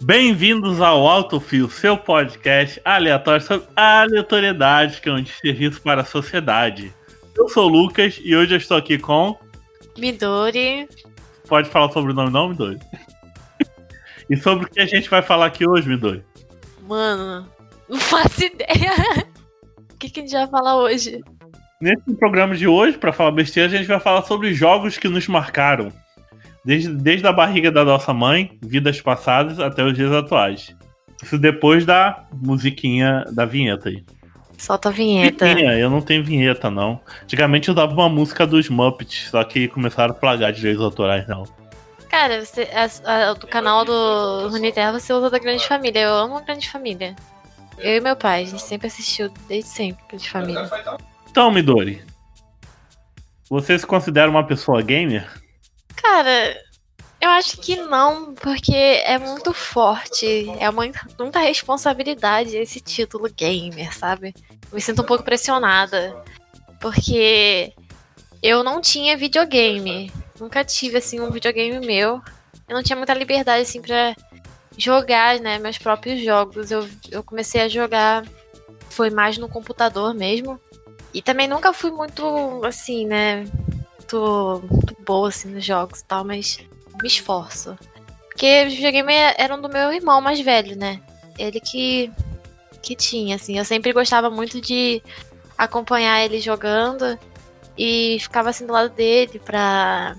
Bem-vindos ao Alto Fio, seu podcast aleatório sobre aleatoriedade, que é um serviço para a sociedade. Eu sou o Lucas e hoje eu estou aqui com. Midori. Pode falar sobre o nome, não, Midori? e sobre o que a gente vai falar aqui hoje, Midori? Mano, não faço ideia. o que, que a gente vai falar hoje? Nesse programa de hoje, para falar besteira, a gente vai falar sobre jogos que nos marcaram. Desde, desde a barriga da nossa mãe, vidas passadas, até os dias atuais. Isso depois da musiquinha da vinheta aí. Solta a vinheta. Vinha, eu não tenho vinheta, não. Antigamente eu dava uma música dos Muppets, só que começaram a plagar direitos autorais, não. Cara, você, a, a, do canal do Runeterra você usa da Grande Família. Eu amo a Grande Família. Eu e meu pai, a gente sempre assistiu, desde sempre, Grande Família. Então, Midori, você se considera uma pessoa gamer? Cara, eu acho que não, porque é muito forte, é muita, muita responsabilidade esse título gamer, sabe? Eu me sinto um pouco pressionada, porque eu não tinha videogame, nunca tive assim um videogame meu. Eu não tinha muita liberdade assim para jogar, né, meus próprios jogos. Eu, eu comecei a jogar foi mais no computador mesmo. E também nunca fui muito assim, né, muito, muito boa assim nos jogos e tal, mas me esforço. Porque os videogames eram do meu irmão mais velho, né? Ele que, que tinha, assim. Eu sempre gostava muito de acompanhar ele jogando e ficava assim do lado dele pra,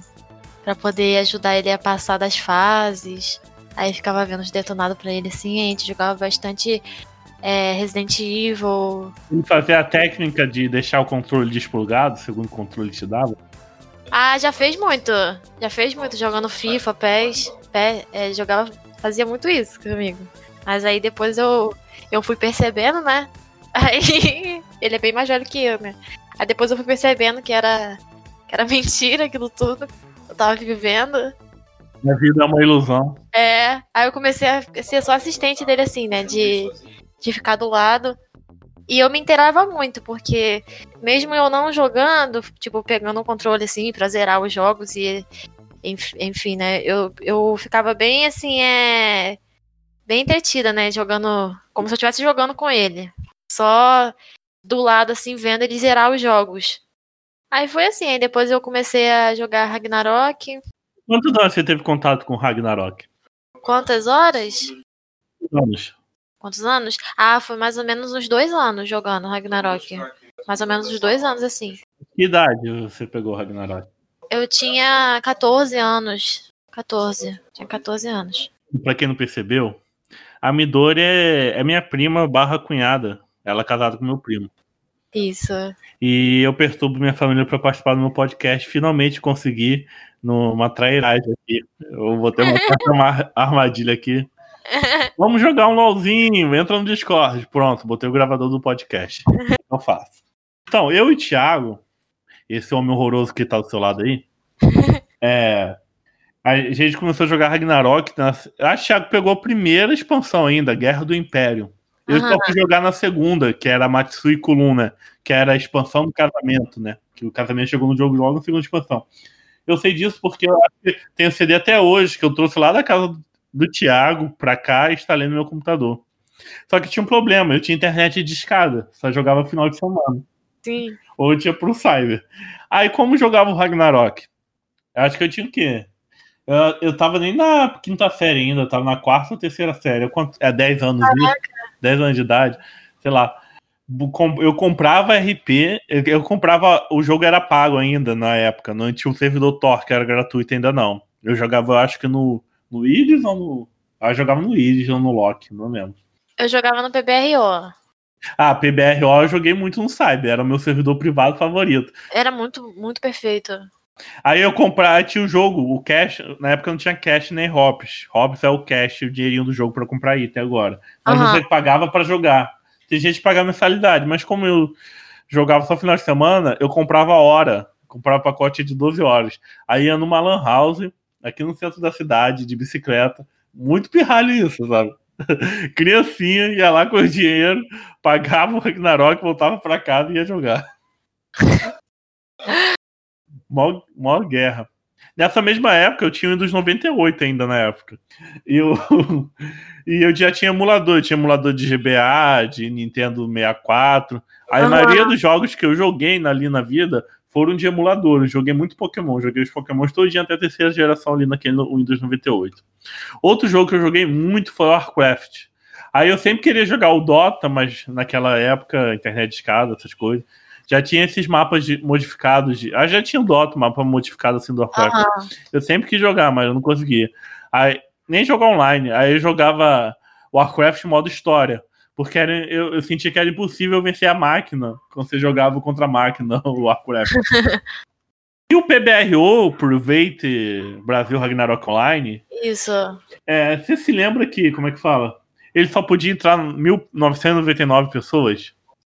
pra poder ajudar ele a passar das fases. Aí ficava vendo os detonados pra ele assim. A gente jogava bastante é, Resident Evil. E fazer a técnica de deixar o controle desplugado, segundo o controle te dava? Ah, já fez muito. Já fez muito jogando FIFA, PES. PES é, jogava, fazia muito isso comigo. Mas aí depois eu, eu fui percebendo, né? Aí ele é bem mais velho que eu, né? Aí depois eu fui percebendo que era, que era mentira aquilo tudo. Eu tava vivendo. Minha vida é uma ilusão. É, aí eu comecei a ser só assistente dele assim, né? De, de ficar do lado. E eu me inteirava muito, porque mesmo eu não jogando, tipo, pegando um controle assim pra zerar os jogos e. Enfim, né? Eu, eu ficava bem assim, é. Bem entretida, né? Jogando. Como se eu estivesse jogando com ele. Só do lado, assim, vendo ele zerar os jogos. Aí foi assim, aí depois eu comecei a jogar Ragnarok. Quantos anos você teve contato com Ragnarok? Quantas horas? Anos. Quantos anos? Ah, foi mais ou menos uns dois anos jogando Ragnarok. Mais ou menos uns dois anos, assim. Que idade você pegou Ragnarok? Eu tinha 14 anos. 14. Tinha 14 anos. Pra quem não percebeu, a Midori é, é minha prima barra cunhada. Ela é casada com meu primo. Isso. E eu perturbo minha família para participar do meu podcast. Finalmente consegui numa trairagem aqui. Eu vou ter uma, uma armadilha aqui. Vamos jogar um LOLzinho, entra no Discord. Pronto, botei o gravador do podcast. Não faço. Então, eu e o Thiago, esse homem horroroso que tá do seu lado aí, é, a gente começou a jogar Ragnarok. Na, acho que o Thiago pegou a primeira expansão ainda, Guerra do Império. Eu só fui jogar na segunda, que era Matsui Kuluna, que era a expansão do casamento, né? Que o casamento chegou no jogo logo na segunda expansão. Eu sei disso porque eu tenho CD até hoje, que eu trouxe lá da casa do Thiago pra cá e instalei no meu computador. Só que tinha um problema, eu tinha internet de escada, só jogava final de semana. Sim. Ou eu tinha pro Cyber. Aí, como jogava o Ragnarok? Acho que eu tinha o quê? Eu, eu tava nem na quinta série ainda, eu tava na quarta ou terceira série. Eu, é 10 anos, né? 10 anos de idade, sei lá. Eu comprava RP, eu comprava. O jogo era pago ainda na época, não tinha o servidor Tor, que era gratuito ainda não. Eu jogava, eu acho que no no Iris ou no. Ah, eu jogava no Iris ou no Loki, não lembro. Eu jogava no PBRO. Ah, PBRO eu joguei muito no Cyber, era o meu servidor privado favorito. Era muito, muito perfeito. Aí eu comprava, tinha o jogo, o cash, na época não tinha cash nem Hops. Hops é o cash, o dinheirinho do jogo para comprar item agora. Mas uhum. você pagava para jogar. Tem gente que pagava mensalidade, mas como eu jogava só final de semana, eu comprava hora. Comprava pacote de 12 horas. Aí ia numa lan house, aqui no centro da cidade, de bicicleta. Muito pirralho isso, sabe? Criancinha, ia lá com o dinheiro, pagava o Ragnarok, voltava pra casa e ia jogar. mó, guerra. Nessa mesma época, eu tinha o Windows 98 ainda na época. E eu, e eu já tinha emulador. Eu tinha emulador de GBA, de Nintendo 64. A uhum. maioria dos jogos que eu joguei ali na vida foram de emulador. Eu joguei muito Pokémon. Joguei os Pokémon todo dia até a terceira geração ali naquele Windows 98. Outro jogo que eu joguei muito foi Warcraft. Aí eu sempre queria jogar o Dota, mas naquela época, internet de escada, essas coisas. Já tinha esses mapas de, modificados. De, ah, já tinha o Dota, mapa modificado assim do Warcraft. Uhum. Eu sempre quis jogar, mas eu não conseguia. Aí, nem jogar online. Aí eu jogava Warcraft modo história. Porque era, eu, eu sentia que era impossível vencer a máquina quando você jogava contra a máquina, o Warcraft. e o PBRO, Private Brasil Ragnarok Online. Isso. É, você se lembra que, como é que fala? Ele só podia entrar 1999 pessoas?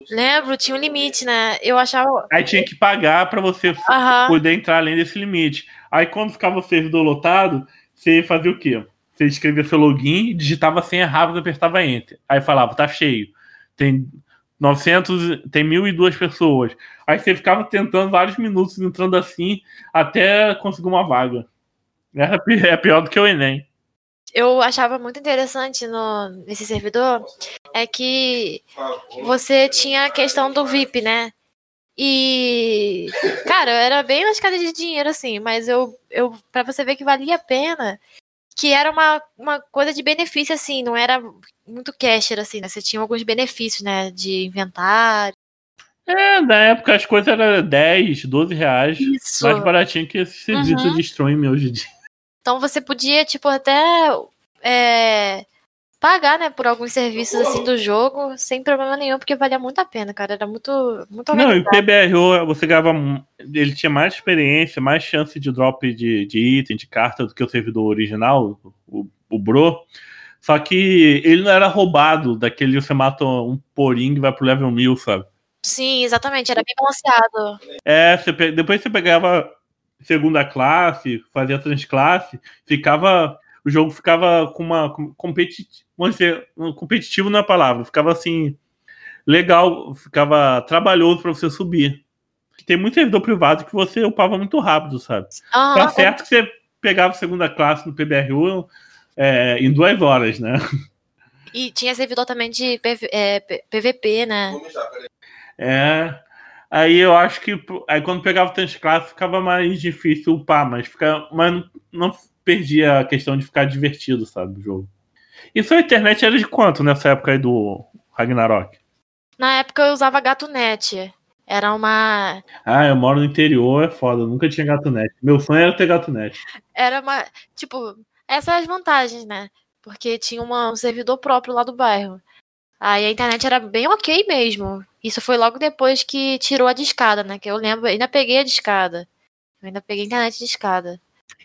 Lembro, tinha um limite, né? Eu achava. Aí tinha que pagar para você uhum. poder entrar além desse limite. Aí quando ficava o servidor lotado, você fazia o quê? Você escrevia seu login, digitava a senha rápida e apertava Enter. Aí falava, tá cheio. Tem 900, tem 1.002 pessoas. Aí você ficava tentando vários minutos entrando assim até conseguir uma vaga. É pior do que o Enem. Eu achava muito interessante no, nesse servidor é que você tinha a questão do VIP, né? E, cara, eu era bem lascada de dinheiro, assim, mas eu, eu para você ver que valia a pena, que era uma, uma coisa de benefício, assim, não era muito casher, assim, né? Você tinha alguns benefícios, né? De inventário. É, na época as coisas eram 10, 12 reais. Isso. Mais baratinho que esse serviço uhum. de streaming hoje em dia. Então você podia, tipo, até é, pagar, né, por alguns serviços assim do jogo, sem problema nenhum, porque valia muito a pena, cara. Era muito, muito Não, e o PBRO, você ganhava. Ele tinha mais experiência, mais chance de drop de, de item, de carta do que o servidor original, o, o Bro. Só que ele não era roubado daquele você mata um poring e vai pro level 1000, sabe? Sim, exatamente, era bem balanceado. É, você, depois você pegava segunda classe, fazia transclasse, ficava. O jogo ficava com uma competitivo não é a palavra, ficava assim, legal, ficava trabalhoso para você subir. Tem muito servidor privado que você upava muito rápido, sabe? Ah, tá certo que você pegava segunda classe no PBRU é, em duas horas, né? E tinha servidor também de PV, é, PVP, né? É. Aí eu acho que aí quando pegava tantas classes ficava mais difícil upar, mas, fica, mas não perdia a questão de ficar divertido, sabe, o jogo. E sua internet era de quanto nessa época aí do Ragnarok? Na época eu usava GatoNet. Era uma. Ah, eu moro no interior, é foda. Eu nunca tinha GatoNet. Meu sonho era ter GatoNet. Era uma. Tipo, essas são as vantagens, né? Porque tinha uma, um servidor próprio lá do bairro. Aí a internet era bem ok mesmo. Isso foi logo depois que tirou a discada, né? Que eu lembro, ainda peguei a discada. Eu ainda peguei a internet de escada.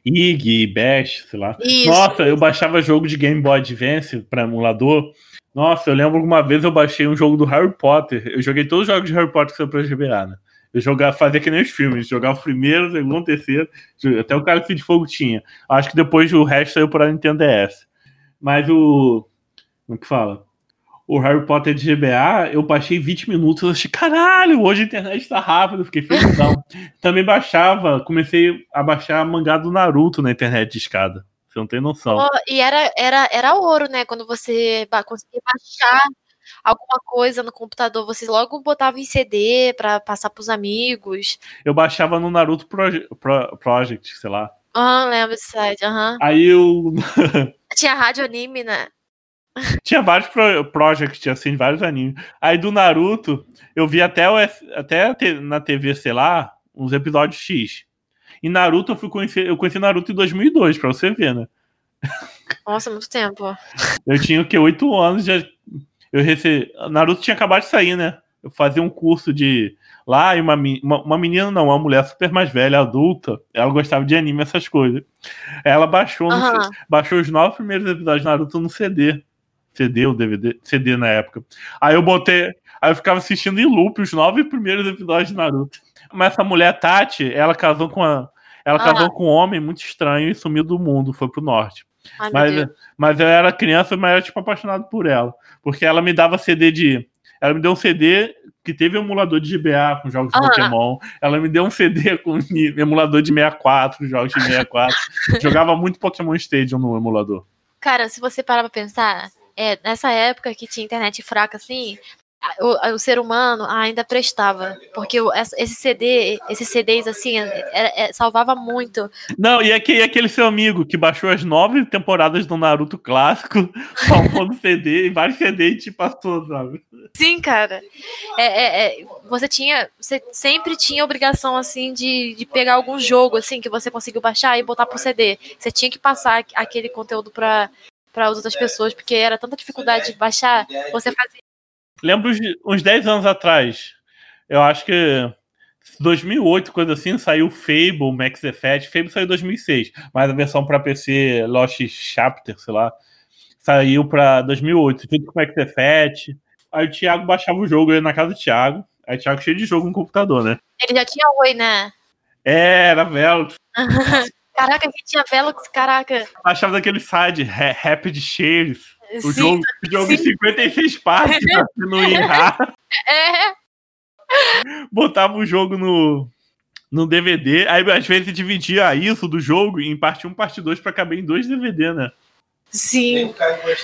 IG, Bash, sei lá. Isso. Nossa, eu baixava jogo de Game Boy Advance para emulador. Nossa, eu lembro que uma vez eu baixei um jogo do Harry Potter. Eu joguei todos os jogos de Harry Potter que saiu pra GBA, né? Eu jogava, fazia que nem os filmes, jogava o primeiro, o segundo, o terceiro, até o cara de fogo tinha. Acho que depois o resto saiu para Nintendo DS. Mas o. Como que fala? O Harry Potter de GBA, eu baixei 20 minutos, eu achei, caralho, hoje a internet tá rápido, fiquei felizão. Também baixava, comecei a baixar mangá do Naruto na internet de escada. Você não tem noção. Oh, e era, era, era ouro, né? Quando você conseguia baixar alguma coisa no computador, você logo botava em CD para passar pros amigos. Eu baixava no Naruto Proje Pro Project, sei lá. Aham, uhum, lembro desse site, aham. Uhum. Aí eu. Tinha rádio anime, né? Tinha vários pro projects, assim, vários animes. Aí do Naruto, eu vi até, o, até na TV, sei lá, uns episódios X. E Naruto, eu fui conhecer, eu conheci Naruto em 2002, pra você ver, né? Nossa, muito tempo. Eu tinha o que? Oito anos, já. Eu recebi. Naruto tinha acabado de sair, né? Eu fazia um curso de. Lá, e uma, uma, uma menina, não, uma mulher super mais velha, adulta, ela gostava de anime, essas coisas. Ela baixou, uhum. baixou os nove primeiros episódios de Naruto no CD. CD ou DVD, CD na época. Aí eu botei, aí eu ficava assistindo em loop os nove primeiros episódios de Naruto. Mas essa mulher Tati, ela casou com a, ela ah. casou com um homem muito estranho e sumiu do mundo, foi pro norte. Ai, Mas, mas eu era criança, mas era tipo apaixonado por ela. Porque ela me dava CD de. Ela me deu um CD que teve emulador de GBA com jogos de Ah. Pokémon. Ela me deu um CD com emulador de 64, jogos de 64. Jogava muito Pokémon Stadium no emulador. Cara, se você parar pra pensar, é, nessa época que tinha internet fraca assim, o, o ser humano ainda prestava. Porque o- esse CD, esses CDs assim, era- é, salvava muito. Não, e aquele, aquele seu amigo que baixou as nove temporadas do Naruto clássico, salvou no CD, e vários CD e te passou, sabe? Sim, cara. É, é, é, você tinha. Você sempre tinha obrigação, assim, de, de pegar algum jogo, assim, que você conseguiu baixar e botar pro CD. Você tinha que passar aqu- aquele conteúdo pra, pra as outras pessoas, porque era tanta dificuldade de baixar, você fazia. Lembro uns, uns 10 anos atrás, eu acho que 2008, coisa assim, saiu Fable, Max Effect. Fable saiu em 2006, mas a versão para PC Lost Chapter, sei lá, saiu para 2008, junto com Max Effect. Aí o Thiago baixava o jogo, eu ia na casa do Thiago. Aí o Thiago cheio de jogo no computador, né? Ele já tinha oi, né? É, era velho. Caraca, que tinha Velox, caraca. Baixava daquele site, Ra- Rapid Shares. O Sim, jogo, o jogo em sim. 56 partes, pra você não errar. é. botava o jogo no, no DVD, aí às vezes dividia isso do jogo em parte 1 parte 2 pra caber em dois DVD, né? Sim.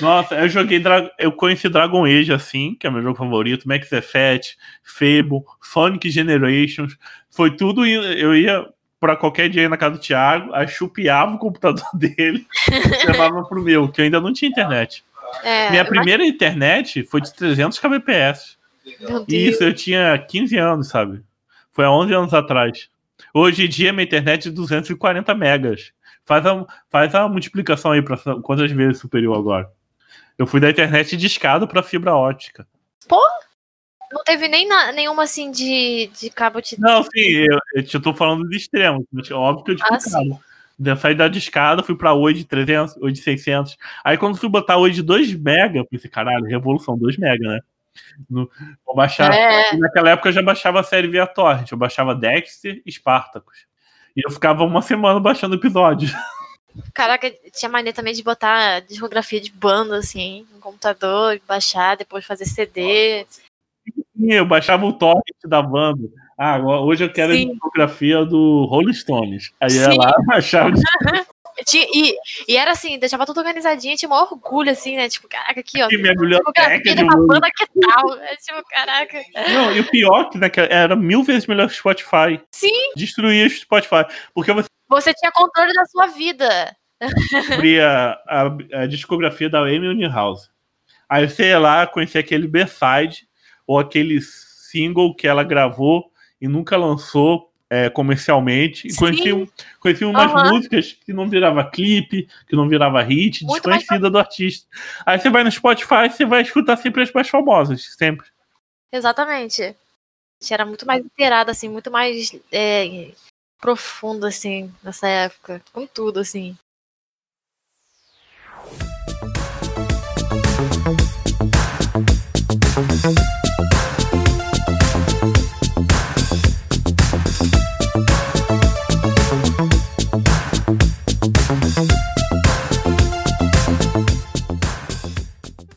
Nossa, eu joguei Dra- eu conheci Dragon Age assim, que é meu jogo favorito, Max Effect, Fable, Sonic Generations, foi tudo eu ia pra qualquer dia na casa do Thiago, aí chupiava o computador dele, e levava pro meu, que eu ainda não tinha internet. É, Minha primeira internet foi de 300 kbps. Deus. Isso, eu tinha 15 anos, sabe? Foi há 11 anos atrás. Hoje em dia, minha internet é 240 megas. Faz a, faz a multiplicação aí para quantas vezes superior agora. Eu fui da internet de escada para fibra ótica. Não teve nem na- nenhuma assim de, de cabo de. Não, sim, eu, eu te tô falando dos extremos. mas Óbvio que eu Ah, discutava. Eu saí da discada, fui pra 8 de 300, 8 de 600. Aí quando fui botar 8 de 2 mega, eu pensei, caralho, revolução, 2 mega, né? No, vou baixar. É, Naquela época eu já baixava a série via torrent. Eu baixava Dexter e Spartacus. E eu ficava uma semana baixando episódios. caraca, tinha mania também de botar discografia de banda, assim, no computador, baixar, depois fazer CD. E eu baixava o torrent da banda. Ah, agora- hoje eu quero Sim. a discografia do Rolling Stones. Aí ia Sim. lá, baixava. E, e era assim, deixava tudo organizadinho, tinha maior orgulho, assim, né? Tipo, caraca, aqui, ó. E minha biblioteca de banda que tal. É tipo, caraca. Não, e o pior que naquela, era mil vezes melhor que o Spotify. Sim, Destruía o Spotify. Porque você você tinha controle da sua vida. abria a, a discografia da Amy Winehouse. Aí você ia lá conhecer aquele B-side ou aquele single que ela gravou e nunca lançou é, comercialmente. E Sim. conhecia, um- conhecia umas Aham. músicas que não virava clipe, que não virava hit, Muito mais desconhecida do artista. Aí você vai no Spotify você vai escutar sempre as mais famosas, sempre. Exatamente. A gente era muito mais inteirado, assim, muito mais é, profundo, assim, nessa época. Com tudo, assim.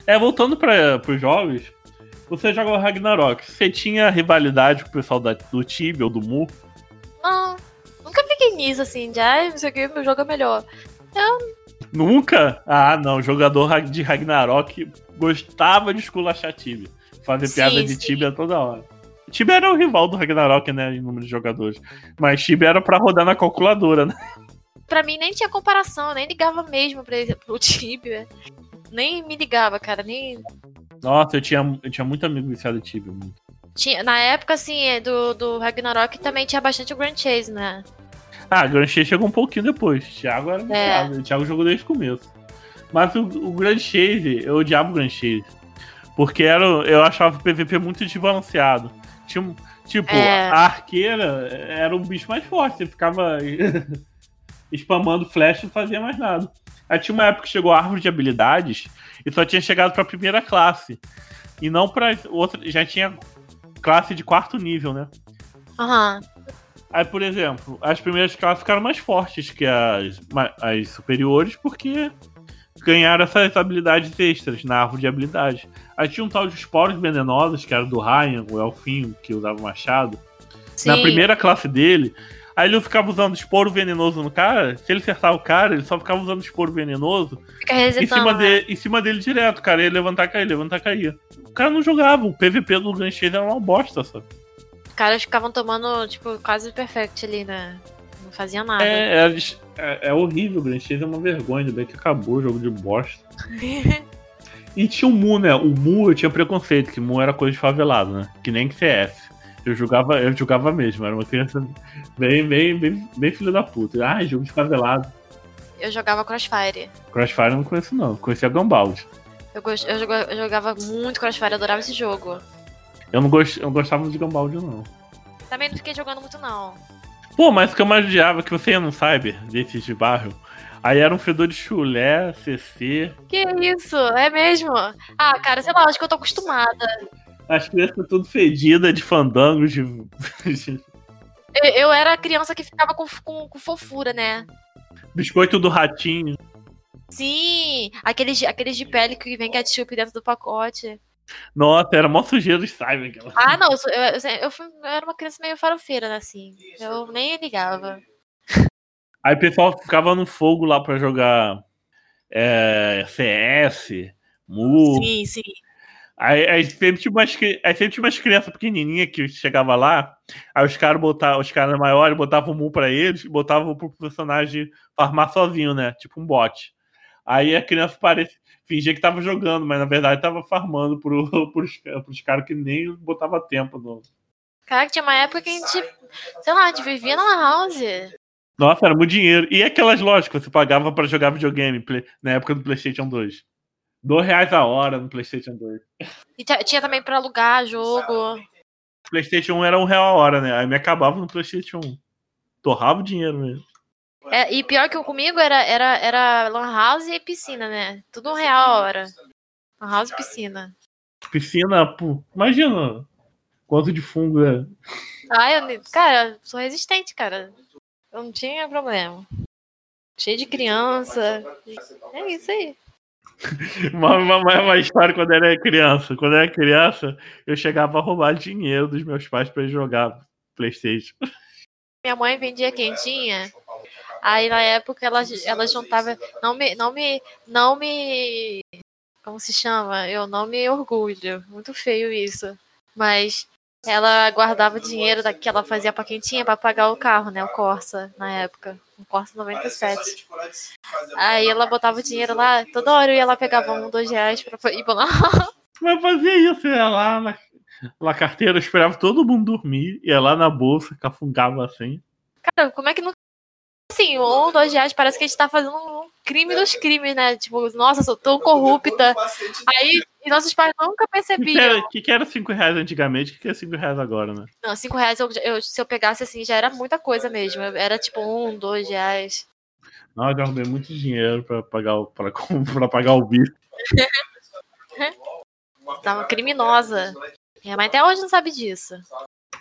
É, voltando para os jovens, você joga o Ragnarok. Você tinha rivalidade com o pessoal da- do Tibia ou do Mu? Não, nunca fiquei nisso, assim, de, ai, não sei o que, meu jogo é melhor. Nunca? Ah, não. Jogador de Ragnarok gostava de esculachar Tibia. Fazer Sim, piada de sim. Tibia toda hora. Tibia era o rival do Ragnarok, né? Em número de jogadores. Mas Tibia era pra rodar na calculadora, né? Pra mim nem tinha comparação, eu nem ligava mesmo pra, pro Tibia. Nem me ligava, cara, nem... Nossa, eu tinha, eu tinha muito amigo viciado em Tibia. muito. Tinha, na época, assim, é, do, do Ragnarok também tinha bastante o Grand Chase, né? Ah, Grand Chase chegou um pouquinho depois. Thiago era viciado. O Thiago jogou desde o começo. Mas o, o Grand Chase, eu odiava o Grand Chase. Porque era, eu achava o PVP muito desbalanceado. Tinha, tipo, É. a arqueira era o bicho mais forte. Você ficava spamando flash e não fazia mais nada. Aí tinha uma época que chegou a árvore de habilidades e só tinha chegado pra primeira classe. E não pra outra. Já tinha classe de quarto nível, né? Aham. Aí, por exemplo, as primeiras classes ficaram mais fortes que as, as superiores, porque ganharam essas habilidades extras na árvore de habilidade. Aí tinha um tal de esporos venenosos, que era do Ryan, o elfinho que usava o machado. Sim. Na primeira classe dele, Aí ele ficava usando esporo venenoso no cara. Se ele acertar o cara, ele só ficava usando esporo venenoso. Fica em cima, né? de, em cima dele direto, cara. Ele levantar, cair, levantar, cair. O cara não jogava. O PVP do Grand Chase era uma bosta, sabe? Os caras ficavam tomando, tipo, quase perfect ali, né? Não fazia nada. É, é, é, é horrível. O Grand Chase é uma vergonha. Bem que acabou o jogo de bosta. e tinha o Mu, né? O Mu eu tinha preconceito, que Mu era coisa de favelado, né? Que nem que CS. Eu jogava, eu jogava mesmo, era uma criança bem, bem, bem, bem filho da puta. Ah, jogo de favelado. Eu jogava Crossfire. Crossfire eu não conheço, não. Conhecia Gumball. Eu, gost... eu, jogava, eu jogava muito Crossfire, adorava esse jogo. Eu não, gost... eu não gostava de Gumball, não. Também não fiquei jogando muito, não. Pô, mas o que eu mais odiava, que você ia no cyber, desses de bairro, Aí era um fedor de chulé, CC. Que isso? É mesmo? Ah, cara, sei lá, acho que eu tô acostumada. As crianças tudo fedida de fandangos, de. eu, eu era a criança que ficava com, com, com, fofura, né? Biscoito do ratinho. Sim, aqueles, aqueles de pele que vem ketchup dentro do pacote. Nossa, era mó sujeira de Simon. Aquela. Ah, não, eu, eu, eu, fui, eu, era uma criança meio farofeira, né, assim. Eu nem ligava. Aí o pessoal ficava no fogo lá pra jogar é, CS, Mu. Sim, sim. Aí, aí, sempre tinha umas, aí sempre tinha umas crianças pequenininhas que chegava lá, aí os caras botavam, os caras maiores botavam o mu pra eles, botavam pro personagem farmar sozinho, né? Tipo um bot. Aí a criança parecia, fingia que tava jogando, mas na verdade tava farmando pro, pros, pros caras que nem botava tempo no. Cara, tinha uma época que a gente, sei lá, a gente vivia na house. Nossa, era muito dinheiro. E aquelas lojas que você pagava para jogar videogame na época do PlayStation 2? Dois reais a hora no PlayStation 2. E tinha também pra alugar jogo. PlayStation 1 era um real a hora, né? Aí me acabava no PlayStation 1. Torrava o dinheiro mesmo. É, e pior que o comigo era, era, era Lan House e piscina, né? Tudo um real a hora. Lan House e piscina. Piscina, pô, imagina quanto de fungo é. Ah, eu, cara, sou resistente, cara. Eu não tinha problema. Cheio de criança. É isso aí uma, uma, uma, história quando era criança. Quando era criança, eu chegava a roubar dinheiro dos meus pais para jogar Playstation. Minha mãe vendia quentinha. Aí na época ela, ela juntava. Não me, não me. Não me. Como se chama? Eu não me orgulho. Muito feio isso. Mas ela guardava dinheiro que ela fazia pra quentinha para pagar o carro, né? O Corsa, na época. O Corsa 97. Aí ela botava o dinheiro lá, toda hora eu ia lá, pegava um, dois reais pra ir pra lá. Mas fazia isso, ia lá na, na carteira, esperava todo mundo dormir, ia lá na bolsa, cafungava assim. Cara, como é que não assim, um, dois reais, parece que a gente tá fazendo um crime dos crimes, né? Tipo, nossa, sou tão corrupta. Aí, e nossos pais nunca percebiam. O que, que, era cinco reais antigamente? O que, que é cinco reais agora, né? Não, cinco reais, eu, eu, se eu pegasse assim, já era muita coisa mesmo. Era tipo um, dois reais. Não, eu já arrumei muito dinheiro pra pagar o, pra, pra pagar o bicho. Tava criminosa. Minha mãe até hoje não sabe disso.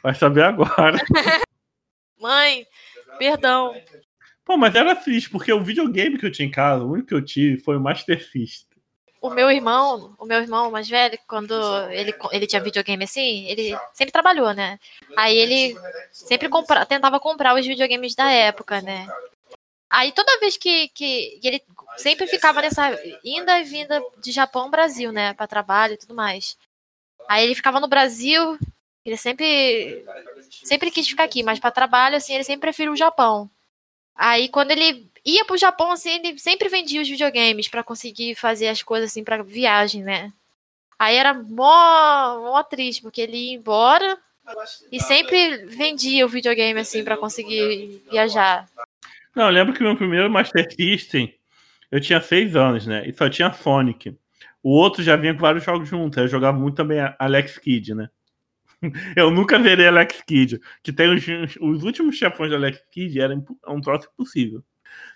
Vai saber agora. mãe, perdão. Pô, mas era triste, porque o videogame que eu tinha em casa, o único que eu tive foi o Master System. O meu irmão, o meu irmão mais velho, quando ele, ele tinha videogame assim, ele sempre trabalhou, né? Aí ele sempre compra, tentava comprar os videogames da época, né? Aí toda vez que, que, ele sempre ficava nessa inda e vinda de Japão Brasil, né, para trabalho e tudo mais. Aí ele ficava no Brasil, ele sempre sempre quis ficar aqui, mas para trabalho assim, ele sempre preferiu o Japão. Aí quando ele ia pro Japão, assim, ele sempre vendia os videogames para conseguir fazer as coisas assim para viagem, né? Aí era mó, mó triste, porque ele ia embora e sempre vendia o videogame assim para conseguir viajar. Não, eu lembro que meu primeiro Master System eu tinha seis anos, né? E só tinha Sonic. O outro já vinha com vários jogos juntos. Eu jogava muito também Alex Kidd, né? Eu nunca verei Alex Kidd. Que tem os, os últimos chefões do Alex Kidd, era um troço impossível.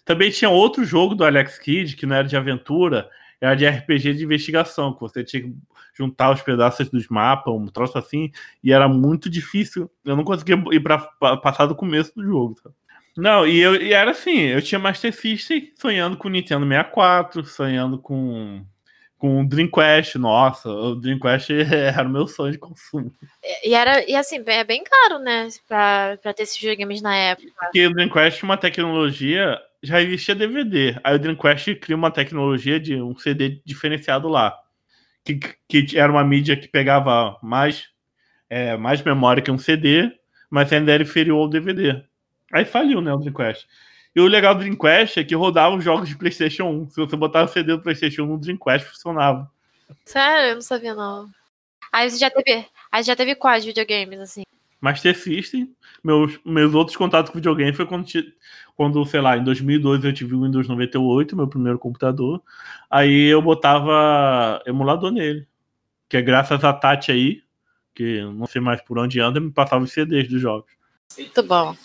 Também tinha outro jogo do Alex Kidd, que não era de aventura, era de RPG de investigação, que você tinha que juntar os pedaços dos mapas, um troço assim, e era muito difícil. Eu não conseguia ir para passar do começo do jogo. Não, e, eu, e era assim, eu tinha Master System sonhando com Nintendo 64, sonhando com com o Dreamcast, nossa, o Dreamcast era o meu sonho de consumo. E, era, e assim, é bem caro, né, pra, pra ter esses videogames na época. Porque o Dreamcast tinha uma tecnologia, já existia DVD, aí o Dreamcast cria uma tecnologia de um CD diferenciado lá, que, que era uma mídia que pegava mais, é, mais memória que um CD, mas ainda era inferior ao DVD. Aí faliu, né, o Dreamcast. E o legal do Dreamcast é que rodava os jogos de PlayStation 1. Se você botar o CD do PlayStation 1 no Dreamcast, funcionava. Sério? Eu não sabia, não. Aí você já teve, aí já teve quais videogames, assim? Master System. Meus, meus outros contatos com videogame foi quando, quando, sei lá, em 2012 eu tive o Windows 98, meu primeiro computador. Aí eu botava emulador nele. Que é graças a Tati aí, que não sei mais por onde anda, me passava os CDs dos jogos. Muito bom.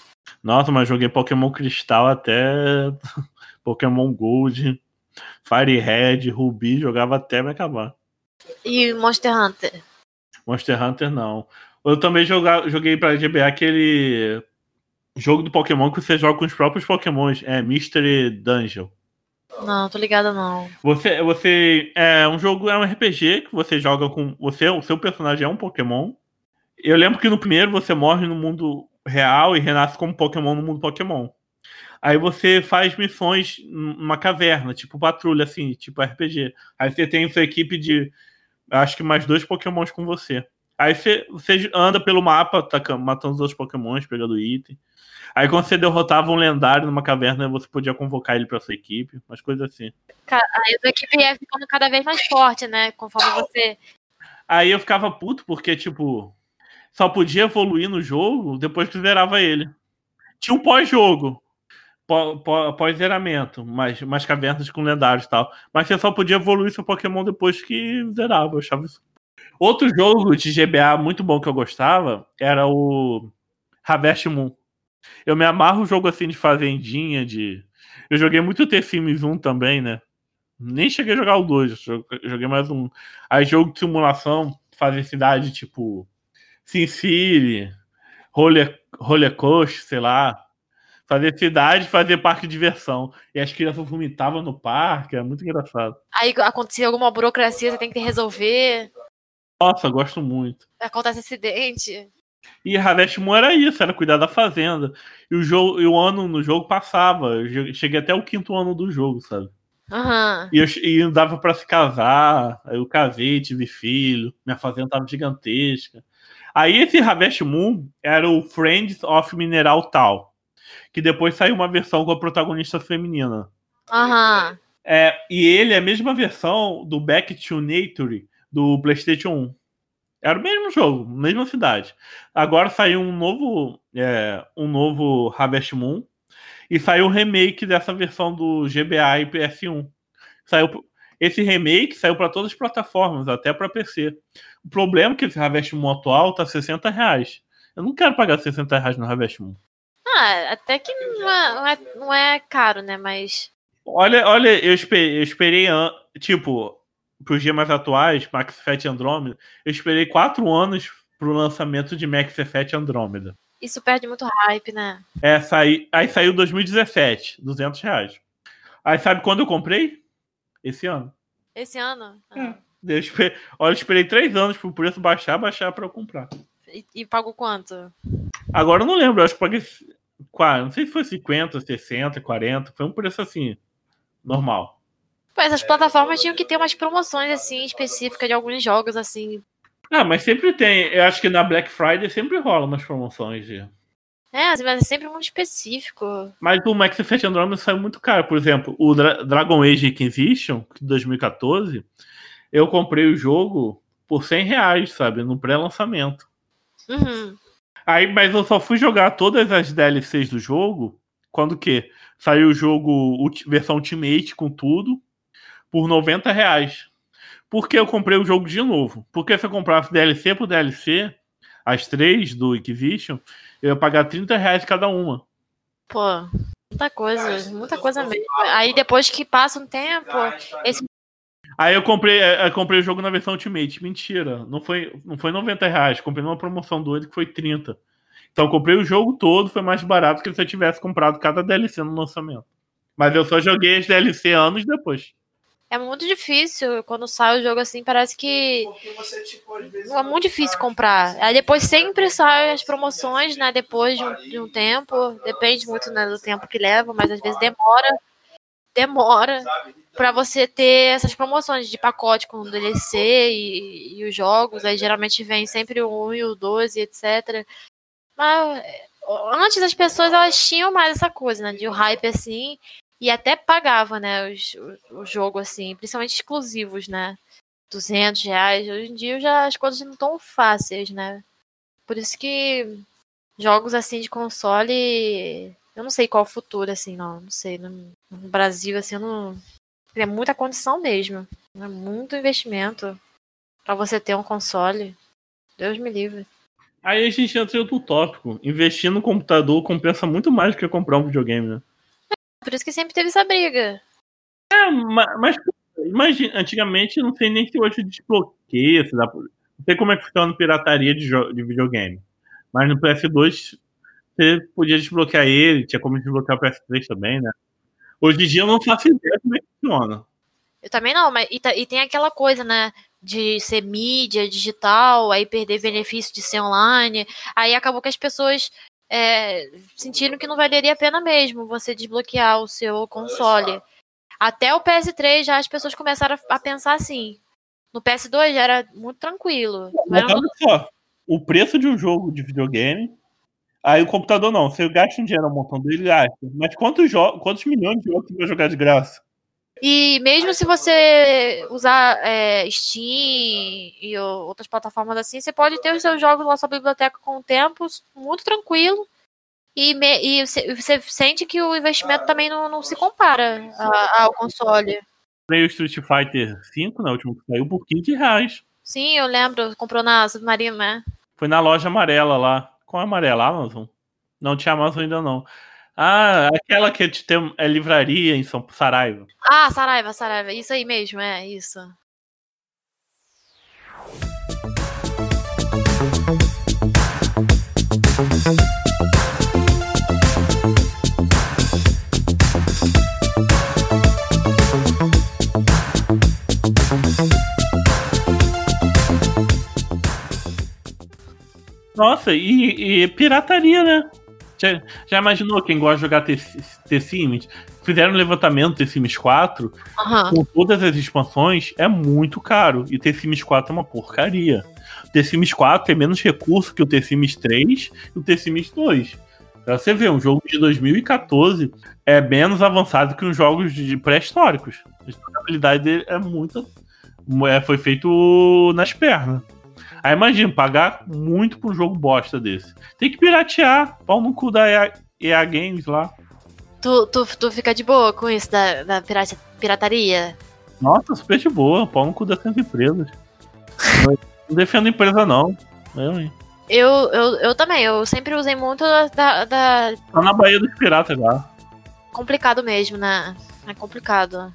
Nossa, mas joguei Pokémon Cristal até Pokémon Gold, Fire Red, Ruby, jogava até me acabar. E Monster Hunter? Monster Hunter não. Eu também joga, joguei pra GBA aquele jogo do Pokémon que você joga com os próprios Pokémons, é Mystery Dungeon. Não, tô ligada não. Você, você é um jogo, é um RPG que você joga com você, o seu personagem é um Pokémon. Eu lembro que no primeiro você morre no mundo real e renasce como Pokémon no mundo Pokémon. Aí você faz missões numa caverna, tipo patrulha, assim, tipo RPG. Aí você tem sua equipe de. Acho que mais dois Pokémons com você. Aí você, anda pelo mapa, tá matando os outros Pokémons, pegando item. Aí quando você derrotava um lendário numa caverna, você podia convocar ele pra sua equipe, umas coisas assim. Aí a equipe ia ficando cada vez mais forte, né? Conforme você. Aí eu ficava puto, porque, tipo, só podia evoluir no jogo depois que zerava ele. Tinha um pós-jogo, pós-zeramento, mais, mais cavernas com lendários e tal. Mas você só podia evoluir seu Pokémon depois que zerava. Eu achava isso. Outro jogo de GBA muito bom que eu gostava era o Harvest Moon. Eu me amarro o jogo assim de fazendinha, de. Eu joguei muito The Sims 1 também, né? Nem cheguei a jogar o 2, joguei mais um. Aí jogo de simulação, fazer cidade tipo Sin City, roller, roller coaster, sei lá. Fazer cidade, fazer parque de diversão. E as crianças vomitavam no parque, é muito engraçado. Aí acontecia alguma burocracia, você tem que resolver. Nossa, gosto muito. Acontece acidente. E Harvest Moon era isso, era cuidar da fazenda. E o jogo, e o ano no jogo passava. Eu cheguei até o quinto ano do jogo, sabe? Uhum. E, eu, e dava para se casar. Aí eu casei, tive filho. Minha fazenda tava gigantesca. Aí esse Harvest Moon era o Friends of Mineral Tal, que depois saiu uma versão com a protagonista feminina. Aham. É, e ele é a mesma versão do Back to Nature do PlayStation 1. Era o mesmo jogo, mesma cidade. Agora saiu um novo, é, um novo Harvest Moon e saiu um remake dessa versão do GBA e PS1. Saiu esse remake saiu para todas as plataformas, até para PC. O problema é que esse Harvest Moon atual tá 60 reais. Eu não quero pagar 60 reais no Harvest Moon. Ah, até que não é, não é, não é caro, né? Mas. Olha, olha, eu esperei, eu esperei tipo, pros dias mais atuais, Max Effect Andromeda, eu esperei quatro anos pro lançamento de Max Effect Andromeda. Isso perde muito hype, né? É, saí, aí saiu 2017, 200 reais. Aí sabe quando eu comprei? Esse ano. Esse ano? É. Eu esperei, olha, eu esperei três anos pro preço baixar, baixar para eu comprar. E, e pagou quanto? Agora eu não lembro, eu acho que paguei. Não sei se foi 50, 60, 40. Foi um preço assim, normal. Pô, essas plataformas tinham que ter umas promoções assim, específicas de alguns jogos, assim. Ah, mas sempre tem. Eu acho que na Black Friday sempre rola umas promoções de. É, mas é sempre muito específico. Mas o Max Effect Andromeda saiu muito caro. Por exemplo, o Dra Dragon Age Inquisition, de 2014, eu comprei o jogo por 100 reais, sabe? No pré-lançamento. Uhum. Aí, mas eu só fui jogar todas as DLCs do jogo quando que saiu o jogo versão Ultimate com tudo por 90 reais. Porque eu comprei o jogo de novo. Porque se eu comprasse DLC por DLC, as três do Inquisition, eu ia pagar 30 reais cada uma. Pô, muita coisa, muita coisa mesmo. Aí depois que passa um tempo, esse. Aí eu comprei, é, eu comprei o jogo na versão Ultimate. Mentira, não foi, não foi 90 reais. Comprei numa promoção doida que foi 30. Então eu comprei o jogo todo, foi mais barato que se eu tivesse comprado cada DLC no lançamento. Mas eu só joguei as DLC anos depois. É muito difícil quando sai o jogo assim, parece que você, tipo, é muito difícil comprar. Aí depois sempre saem as promoções, né? Depois de um, de um tempo, depende muito né, do tempo que leva, mas às vezes demora, demora para você ter essas promoções de pacote com o DLC e, e, os jogos. Aí geralmente vem sempre o 1 e o 12, etc. Mas antes as pessoas elas tinham mais essa coisa, né? De o hype assim e até pagava, né, os, o, o, jogo, assim, principalmente exclusivos, né, 200 reais, hoje em dia já as coisas não tão fáceis, né, por isso que jogos, assim, de console, eu não sei qual o futuro, assim, não, não sei, no, no Brasil, assim, não, é muita condição mesmo, é muito investimento para você ter um console, Deus me livre. Aí a gente entra em outro tópico. Investir no computador compensa muito mais do que comprar um videogame, né? Por isso que sempre teve essa briga. É, mas, imagina, antigamente não sei nem se hoje desbloqueia, se dá, não sei como é que funciona pirataria de, de videogame. Mas no PS2 você podia desbloquear ele, tinha como desbloquear o PS3 também, né? Hoje em dia eu não faço ideia como é que funciona. Eu também não, mas e, e, tem aquela coisa, né? De ser mídia digital, aí perder benefício de ser online. Aí acabou que as pessoas é, sentiram que não valeria a pena mesmo você desbloquear o seu console. Até o PS3 já as pessoas começaram a pensar assim. No PS2 já era muito tranquilo. Mas olha só, o preço de um jogo de videogame. Aí o computador não, você gasta um dinheiro montando ele, gasta. Mas quantos, quantos milhões de jogos você vai jogar de graça? E mesmo se você usar é, Steam e outras plataformas assim, você pode ter os seus jogos na sua biblioteca com o tempo muito tranquilo. E, me, e você, você, sente que o investimento também não, não se compara a, ao console. Comprei o Street Fighter V, na né, última que saiu, por 15 reais. Sim, eu lembro. Comprou na Submarino, né? Foi na loja amarela lá. Qual é amarela? Amazon? Não tinha Amazon ainda não. Ah, aquela que tem é livraria em São Saraiva. Ah, Saraiva, Saraiva. Isso aí mesmo, é isso. Nossa, e, e pirataria, né? Já, já, imaginou quem gosta de jogar The Sims? Fizeram um levantamento The Sims 4 uhum. com todas as expansões, é muito caro. E The Sims 4 é uma porcaria. O The Sims 4 tem menos recurso que o The Sims 3 e o The Sims 2. Pra você ver, um jogo de 2014 é menos avançado que os jogos de pré-históricos. A jogabilidade dele é muito. É, foi feito nas pernas. Aí imagina, pagar muito por um jogo bosta desse. Tem que piratear, pau no cu da EA, EA Games lá. Tu, tu, tu fica de boa com isso da, da pirata, pirataria? Nossa, super de boa, pau no cu dessas empresas. não, defendo empresa não. Eu, hein? Eu, eu, eu também, eu sempre usei muito da. da... Tá na Bahia dos Piratas lá. Complicado mesmo, né? É complicado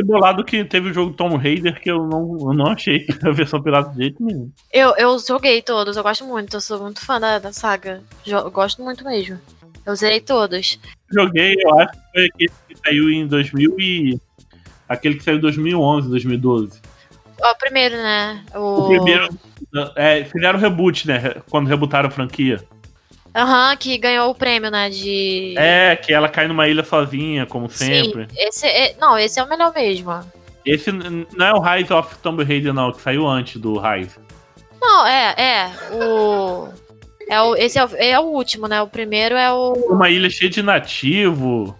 bolado que teve o jogo Tomb Raider que eu não, eu não achei a versão pirata de jeito nenhum. Eu, eu joguei todos, eu gosto muito, eu sou muito fã da, da saga. Eu gosto muito mesmo. Eu zerei todos. Joguei, eu acho que foi aquele que saiu em 2000 e. Aquele que saiu em 2011, 2012. O primeiro, né? O, o primeiro. É, fizeram reboot, né? Quando rebutaram a franquia. Aham, uhum, que ganhou o prêmio, né? De. É, que ela cai numa ilha sozinha, como sempre. Sim, esse é... Não, esse é o melhor mesmo. Esse não é o Rise of Tomb Raider, não, que saiu antes do Rise. Não, é, é. O. É o, esse é o, é o último, né? O primeiro é o. Uma ilha cheia de nativo.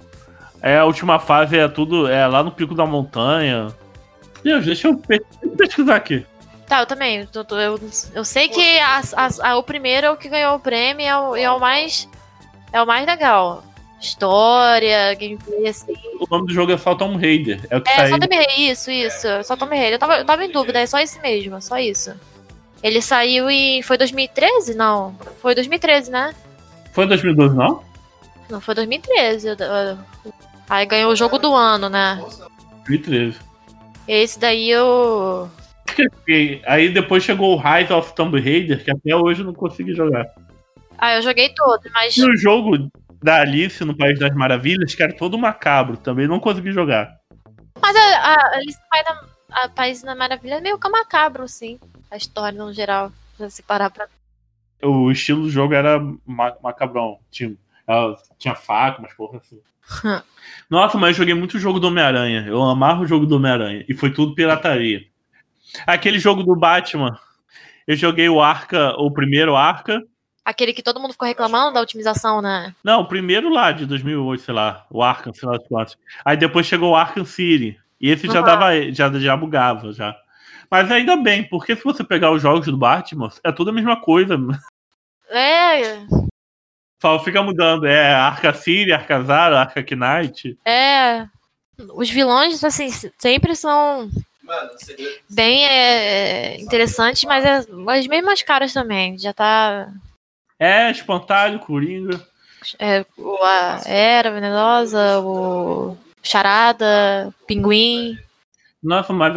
É, a última fase é tudo. É lá no pico da montanha. Deus, deixa eu pesquisar aqui. Tá, eu também. Eu, eu, eu sei que a, a, a, o primeiro é o que ganhou o prêmio e é o, é o mais. É o mais legal. História, gameplay, assim. O nome do jogo é só Tomb Raider. É, o que é só Tomb Raider, isso, isso. Só Tomb Raider. Eu tava, eu tava em dúvida, é só esse mesmo, só isso. Ele saiu em. Foi 2013? Não. Foi 2013, né? Foi 2012, não? Não, foi 2013. Aí ganhou o jogo do ano, né? 2013. Esse daí eu. Aí depois chegou o Rise of Tomb Raider, que até hoje eu não consegui jogar. Ah, eu joguei todo, mas. E o jogo da Alice no País das Maravilhas, que era todo macabro, também não consegui jogar. Mas a, a Alice no País da, a País da Maravilha é meio que macabro, sim. A história no geral. Se parar pra. O estilo do jogo era ma macabrão. Tinha, ela tinha faca, mas porra assim. Nossa, mas eu joguei muito jogo do Homem-Aranha. Eu amarro o jogo do Homem-Aranha. E foi tudo pirataria. Aquele jogo do Batman. Eu joguei o Arca, o primeiro Arca. Aquele que todo mundo ficou reclamando da otimização, né? Não, o primeiro lá de 2008, sei lá. O Arkham, sei lá quantos. Aí depois chegou o Arkham City. E esse já, uhum. dava, já, já bugava, já. Mas ainda bem, porque se você pegar os jogos do Batman, é tudo a mesma coisa. É. Só fica mudando. É Arca City, Arca Zara, Arca Knight. É. Os vilões, assim, sempre são bem é, interessantes, mas é, as mesmas caras também. Já tá. É, espantalho, coringa. É, o, a Era Venenosa, o Charada, Pinguim. Nossa, mas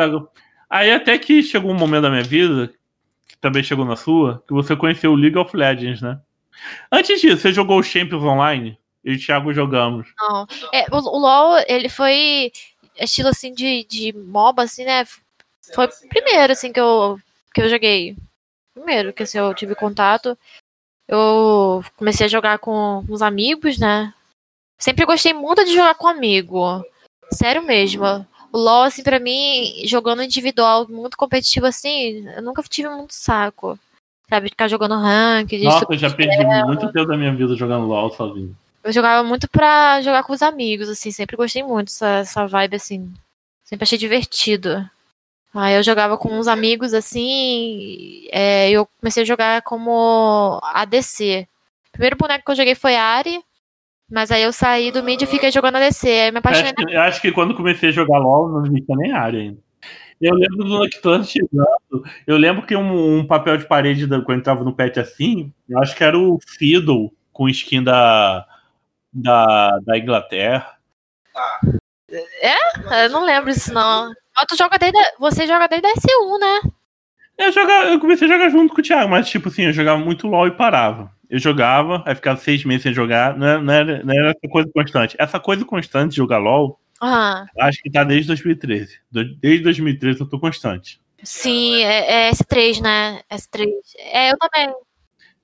aí até que chegou um momento da minha vida, que também chegou na sua, que você conheceu o League of Legends, né? Antes disso, você jogou o Champions Online? Eu e o Thiago jogamos. Não. É, o, o LoL, ele foi estilo assim de, de MOBA, assim, né? Foi o primeiro, assim, que eu, que eu joguei. Primeiro que assim, eu tive contato. Eu comecei a jogar com uns amigos, né? Sempre gostei muito de jogar com amigo. Sério mesmo. O LoL, assim, pra mim, jogando individual, muito competitivo, assim, eu nunca tive muito saco. Sabe, ficar jogando rank. Nossa, eu já perdi muito tempo da minha vida jogando LoL sozinho. Eu jogava muito pra jogar com os amigos, assim, sempre gostei muito dessa, essa vibe, assim. Sempre achei divertido. Aí eu jogava com uns amigos, assim, é, eu comecei a jogar como ADC. O primeiro boneco que eu joguei foi Ari, mas aí eu saí do mid e fiquei jogando ADC. Aí me apaixonei. Eu acho, que, eu acho que quando comecei a jogar LoL, não existia nem Ari ainda. Eu lembro do Nocturne chegando. Eu lembro que um, um papel de parede, quando entrava no pet assim, eu acho que era o Fiddle com skin da, da, da Inglaterra. É? Eu não lembro disso, não. Mas tu joga desde, você joga desde a S1, né? Eu, jogava, eu comecei a jogar junto com o Thiago, mas tipo assim, eu jogava muito LOL e parava. Eu jogava, aí ficava seis meses sem jogar, não era, não era, não era essa coisa constante. Essa coisa constante de jogar LOL Uhum. Acho que tá desde 2013. Desde 2013 eu tô constante. Sim, é, é S3, né? S3. É, eu também.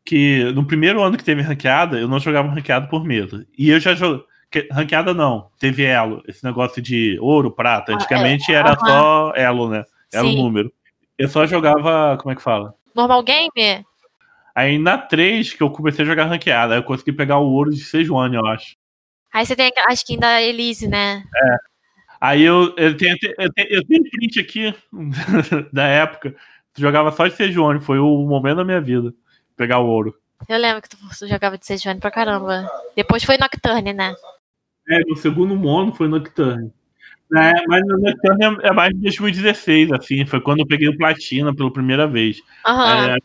Que no primeiro ano que teve ranqueada, eu não jogava ranqueada por medo. E eu já joguei. Ranqueada não, teve elo. Esse negócio de ouro, prata. Antigamente ah, é. era uhum. só elo, né? Era o um número. Eu só jogava. Como é que fala? Normal game? Aí na 3 que eu comecei a jogar ranqueada, eu consegui pegar o ouro de Sejuani, eu acho. Aí você tem a skin da Elise, né? É. Aí eu, eu, tenho, eu, tenho, eu tenho print aqui da época. Jogava só de Sejuani, foi o momento da minha vida. Pegar o ouro. Eu lembro que tu jogava de Sejuani pra caramba. Depois foi Nocturne, né? É, no segundo mono foi Nocturne. É, mas o Nocturne é mais de 2016, assim. Foi quando eu peguei o Platina pela primeira vez. Uhum. É,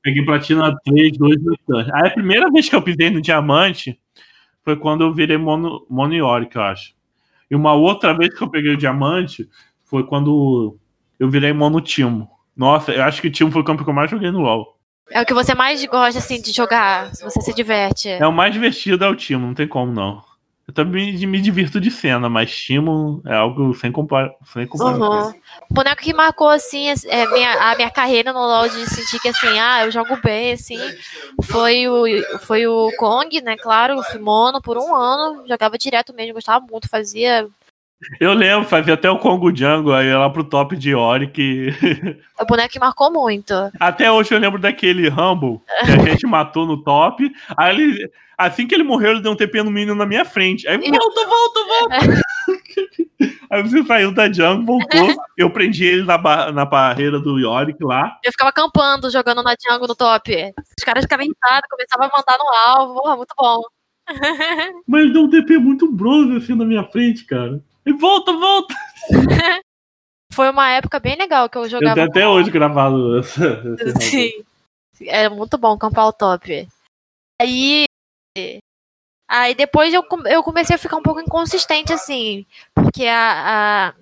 peguei Platina 3, 2 Nocturne. Aí a primeira vez que eu pisei no diamante foi quando eu virei mono, mono Yorick, eu acho. E uma outra vez que eu peguei o diamante foi quando eu virei mono Timo. Nossa, eu acho que o Timo foi o campo que eu mais joguei no LoL. É o que você mais gosta, assim, de jogar, se você se diverte. É o mais divertido é o Timo, não tem como não. Eu também me divirto de cena, mas Timo é algo sem, compar sem comparação. Uhum. O boneco que marcou, assim, é, minha, a minha carreira no LoL de sentir que, assim, ah, eu jogo bem, assim, foi o, foi o Kong, né, claro, o Fimono, por um ano, jogava direto mesmo, gostava muito, fazia eu lembro, fazia até o Congo Jungle, aí lá pro top de Oric. O boneco que marcou muito. Até hoje eu lembro daquele Rumble que a gente matou no top. Aí ele, assim que ele morreu, ele deu um TP no Minion na minha frente. Aí volta, volta, volta. aí você saiu da jungle, voltou. Eu prendi ele na, na barreira do Yorick lá. Eu ficava acampando, jogando na jungle no top. Os caras ficavam irritados, começavam a mandar no alvo. Muito bom. Mas ele deu um TP muito bronze assim na minha frente, cara. E volta, volta! Foi uma época bem legal que eu jogava. Eu até hoje gravado Sim. Era muito bom campar o top. Aí. Aí depois eu, eu comecei a ficar um pouco inconsistente, assim. Porque a, a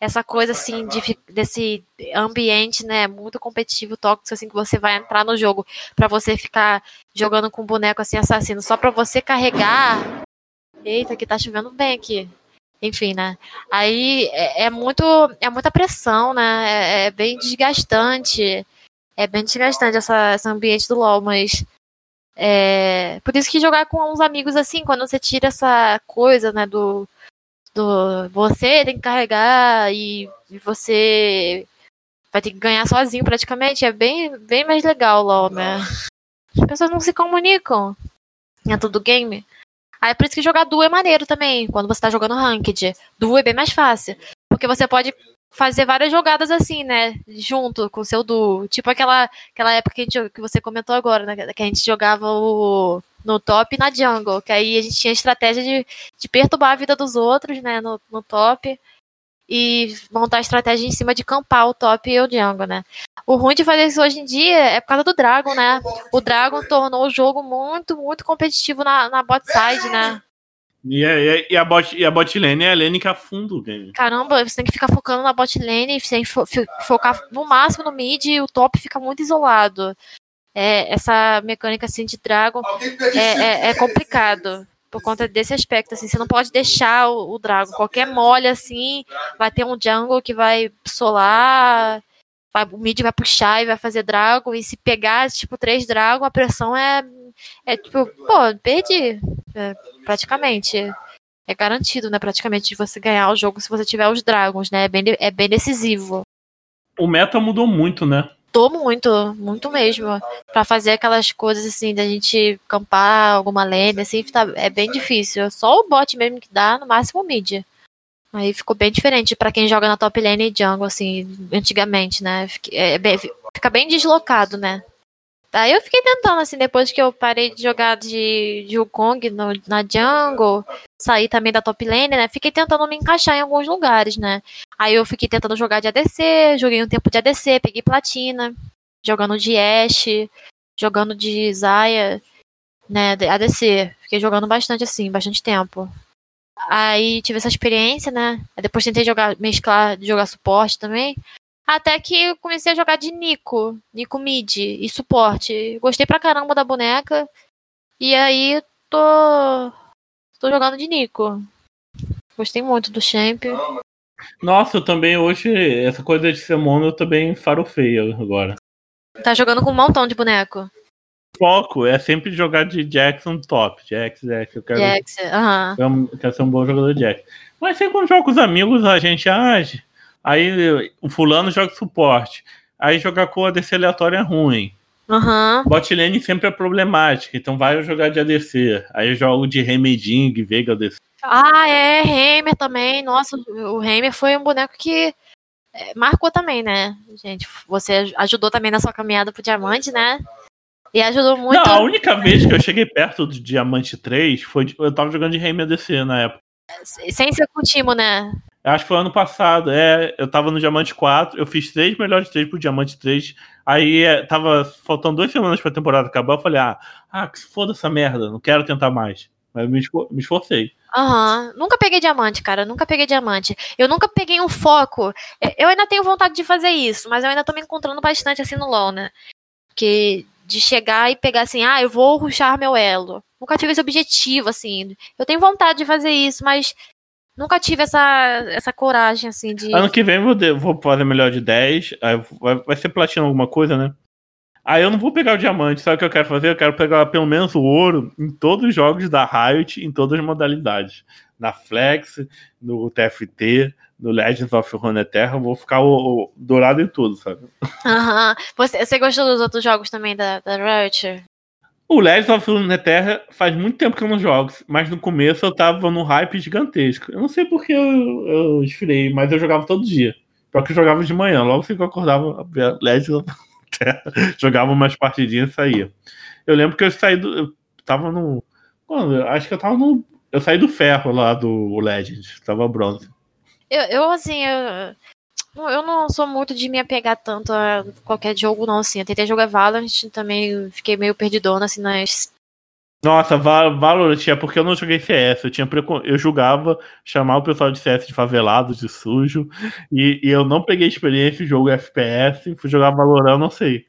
essa coisa assim de, desse ambiente, né, muito competitivo, tóxico, assim, que você vai entrar no jogo para você ficar jogando com um boneco assim assassino, só para você carregar. Eita, que tá chovendo bem aqui. Enfim, né? Aí é, é muito, é muita pressão, né? É, é, bem desgastante. É bem desgastante essa, esse ambiente do LoL, mas é, por isso que jogar com uns amigos assim, quando você tira essa coisa, né, do do você tem que carregar e, e você vai ter que ganhar sozinho praticamente. É bem, bem mais legal LOL, né? As pessoas não se comunicam dentro do game. Aí por isso que jogar duo é maneiro também, quando você tá jogando ranked. Duo é bem mais fácil. Porque você pode fazer várias jogadas assim, né? Junto com o seu duo. Tipo aquela, aquela época que, gente, que você comentou agora, né? Que a gente jogava o, no top e na jungle. Que aí a gente tinha estratégia de, de perturbar a vida dos outros, né? No, no top. E montar estratégia em cima de campar o top e o jungle, né? O ruim de fazer isso hoje em dia é por causa do Dragon, né? O Dragon tornou o jogo muito, muito competitivo na, na bot side, né? E a, e a, bot, e a bot lane é a lane que afunda o game. Caramba, você tem que ficar focando na bot lane, você tem que fo focar no máximo no mid e o top fica muito isolado. É, essa mecânica assim de Dragon é, é, é, complicado por conta desse aspecto. Assim, você não pode deixar o, o Dragon. Qualquer mole assim, vai ter um jungle que vai solar, vai, o mid vai puxar e vai fazer Dragon. E se pegar tipo três Dragon, a pressão é, é tipo, pô, perdi. É, praticamente. É garantido, né? Praticamente de você ganhar o jogo se você tiver os Dragons, né? É bem, é bem decisivo. O meta mudou muito, né? Mudou muito, muito mesmo. para fazer aquelas coisas assim, da gente campar alguma lane, assim, tá, é bem difícil. Só o bot mesmo que dá, no máximo o mid. Aí ficou bem diferente para quem joga na top lane e jungle, assim, antigamente, né? É, bem, fica bem deslocado, né? Aí eu fiquei tentando, assim, depois que eu parei de jogar de, de Wukong no, na jungle, saí também da top lane, né? Fiquei tentando me encaixar em alguns lugares, né? Aí eu fiquei tentando jogar de ADC, joguei um tempo de ADC, peguei platina, jogando de Ashe, jogando de Zaya, né? ADC. Fiquei jogando bastante assim, bastante tempo. Aí tive essa experiência, né? Aí depois tentei jogar, mesclar, jogar suporte também. Até que eu comecei a jogar de Nico, Nico Mid e suporte. Gostei pra caramba da boneca. E aí tô. tô jogando de Nico. Gostei muito do champ. Nossa, eu também hoje, essa coisa de ser mono, eu também farofei agora. Tá jogando com um montão de boneco. Foco é sempre jogar de Jackson top. Jax, Jax, eu quero, Jax, aham. Uh -huh. quero ser um bom jogador de Jax. Mas sempre quando jogo com os amigos, a gente age. Aí o fulano joga suporte. Aí jogar com ADC aleatório é ruim. Uhum. Bot lane sempre é problemática, então vai jogar de ADC. Aí eu jogo de Remeding, Veiga ADC. Ah, é, Heimer também. Nossa, o Heimer foi um boneco que é, marcou também, né? Gente, você ajudou também na sua caminhada pro diamante, né? E ajudou muito. Não, a única vez que eu cheguei perto do Diamante 3 foi. Eu tava jogando de Heimer ADC na época. Sem ser com o Timo, né? Acho que foi ano passado. É, eu tava no Diamante 4, eu fiz três melhores três pro Diamante 3. Aí é, tava faltando duas semanas pra temporada acabar. Eu falei, ah, ah que se foda essa merda, não quero tentar mais. Mas me, me esforcei. Aham. Uhum. Nunca peguei diamante, cara. Nunca peguei diamante. Eu nunca peguei um foco. É, eu ainda tenho vontade de fazer isso, mas eu ainda tô me encontrando bastante assim no LoL, né? Porque de chegar e pegar assim, ah, eu vou ruxar meu elo. Nunca tive esse objetivo, assim. Eu tenho vontade de fazer isso, mas Nunca tive essa, essa coragem, assim, de. Ano que vem eu vou, vou fazer melhor de 10. Vai, vai ser platina alguma coisa, né? Aí eu não vou pegar o diamante, sabe o que eu quero fazer? Eu quero pegar pelo menos o ouro em todos os jogos da Riot, em todas as modalidades. Na Flex, no TFT, no Legends of Runeterra, eu vou ficar o, o, dourado em tudo, sabe? Aham. Uhum. Você, você gostou dos outros jogos também da, da Riot? O Legends of Runeterra faz muito tempo que eu não jogo, mas no começo eu tava num hype gigantesco. Eu não sei porque eu, eu esfriei, mas eu jogava todo dia. Porque eu jogava de manhã, logo assim que eu acordava, Legends of Runeterra, jogava umas partidinhas e saía. Eu lembro que eu saí do. Eu tava no. Mano, acho que eu tava no. Eu saí do ferro lá do Legends, tava bronze. Eu, eu assim, eu, eu não sou muito de me apegar tanto a qualquer jogo, não, assim. Eu tentei jogar Valorant também, fiquei meio perdidona, assim, nas, Nossa, Valorant é porque eu não joguei CS. Eu tinha precon... eu julgava chamar o pessoal de CS de favelado, de sujo. E, e eu não peguei experiência em jogo FPS. Fui jogar Valorant, não sei.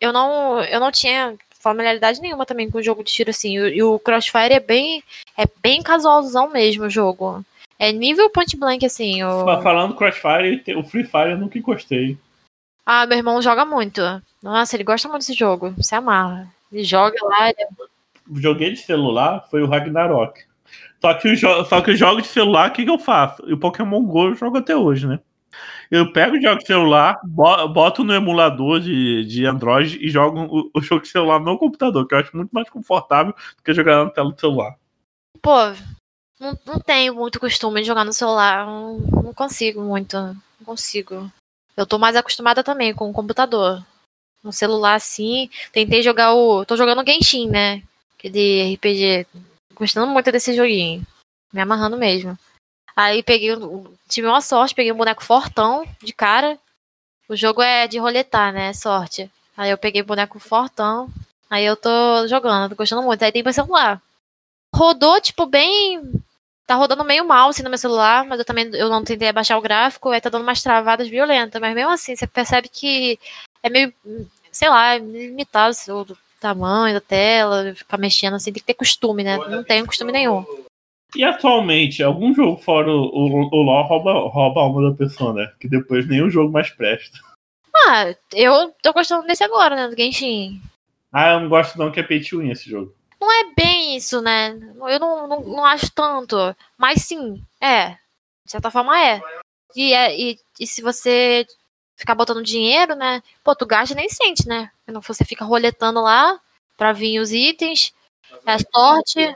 Eu não, eu não tinha familiaridade nenhuma também com o jogo de tiro assim. E o Crossfire é bem, é bem casualzão mesmo o jogo. É nível point blank assim. O... Falando Crossfire, o Free Fire eu nunca encostei. Ah, meu irmão joga muito. Nossa, ele gosta muito desse jogo. Se amarra. Ele joga lá. Ele joguei de celular foi o Ragnarok. Só que, o só que eu jogo de celular, o que, que eu faço? E o Pokémon GO eu jogo até hoje, né? Eu pego o jogo de celular, boto no emulador de, de Android e jogo o, o jogo de celular no computador, que eu acho muito mais confortável do que jogar na tela do celular. Pô, não, não tenho muito costume de jogar no celular. Não, não consigo muito. Não consigo. Eu tô mais acostumada também com o computador. No celular, sim. Tentei jogar o. Tô jogando Genshin, né? de RPG. Gostando muito desse joguinho. Me amarrando mesmo. Aí peguei. Tive uma sorte, peguei um boneco fortão de cara. O jogo é de roletar, né? Sorte. Aí eu peguei boneco fortão. Aí eu tô jogando, tô gostando muito. Aí tem meu celular. Rodou, tipo, bem. Tá rodando meio mal assim no meu celular, mas eu também eu não tentei abaixar o gráfico, aí tá dando umas travadas violentas. Mas mesmo assim, você percebe que é meio, sei lá, limitado tamanho da tela, ficar mexendo assim, tem que ter costume, né? Não tenho costume nenhum. E atualmente, algum jogo fora o, o, o LoL rouba, rouba a alma da pessoa, né? Que depois nenhum jogo mais presta. Ah, eu tô gostando desse agora, né? Do Genshin. Ah, eu não gosto não que é pay to win esse jogo. Não é bem isso, né? Eu não, não, não acho tanto. Mas sim, é. De certa forma é. E, é, e, e se você ficar botando dinheiro, né? Pô, tu gasta nem sente, né? Não você fica roletando lá pra vir os itens, é sorte.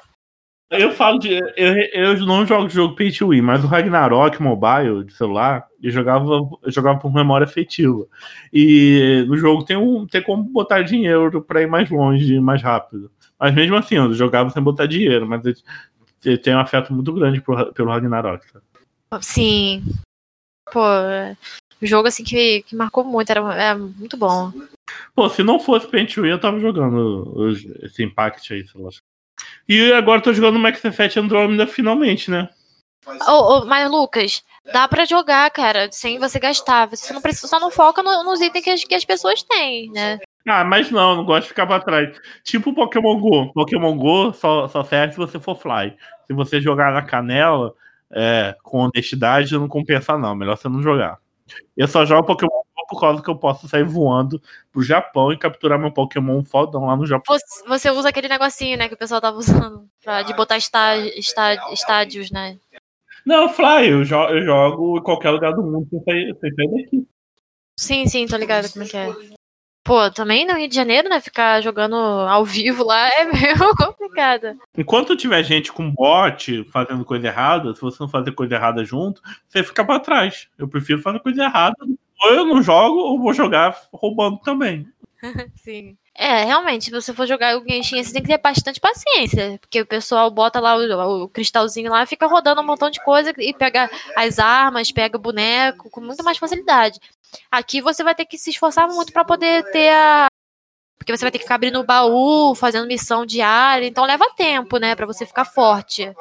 Eu falo de. Eu, eu não jogo jogo pay to win, mas o Ragnarok Mobile de celular, eu jogava, eu jogava por memória afetiva. E no jogo tem, um, tem como botar dinheiro pra ir mais longe, mais rápido. Mas mesmo assim, eu jogava sem botar dinheiro, mas eu, tenho um afeto muito grande por, pelo Ragnarok. Sim. Pô, jogo assim que, que marcou muito, era, era muito bom. Pô, se não fosse Paint eu tava jogando esse Impact aí, sei lá. E agora tô jogando Max Effect Andromeda finalmente, né? Oh, oh, mas Lucas, dá para jogar, cara, sem você gastar. Você não precisa, só não foca no, nos itens que as, que as pessoas têm, né? Ah, mas não, não gosto de ficar pra trás. Tipo Pokémon Go. Pokémon Go só, só serve se você for fly. Se você jogar na canela, é, com honestidade, não compensa não. Melhor você não jogar. Eu só jogo Pokémon por causa que eu posso sair voando pro Japão e capturar meu Pokémon fodão lá no Japão. Você, você usa aquele negocinho, né, que o pessoal tava usando pra, de botar está, está, estádios, né? Não, Fly, eu, jo eu jogo em qualquer lugar do mundo sem sair, sem sair daqui. Sim, sim, tô ligado como é que é. Pô, também no Rio de Janeiro, né? Ficar jogando ao vivo lá é meio complicado. Enquanto tiver gente com bot fazendo coisa errada, se você não fazer coisa errada junto, você fica para trás. Eu prefiro fazer coisa errada. Ou eu não jogo, ou vou jogar roubando também. Sim. É, realmente, se você for jogar o Genshin, você tem que ter bastante paciência. Porque o pessoal bota lá o, o cristalzinho lá, fica rodando um montão de coisa e pega as armas, pega o boneco com muito mais facilidade. Aqui você vai ter que se esforçar muito para poder ter a. Porque você vai ter que ficar abrindo o baú, fazendo missão diária. Então leva tempo, né? para você ficar forte.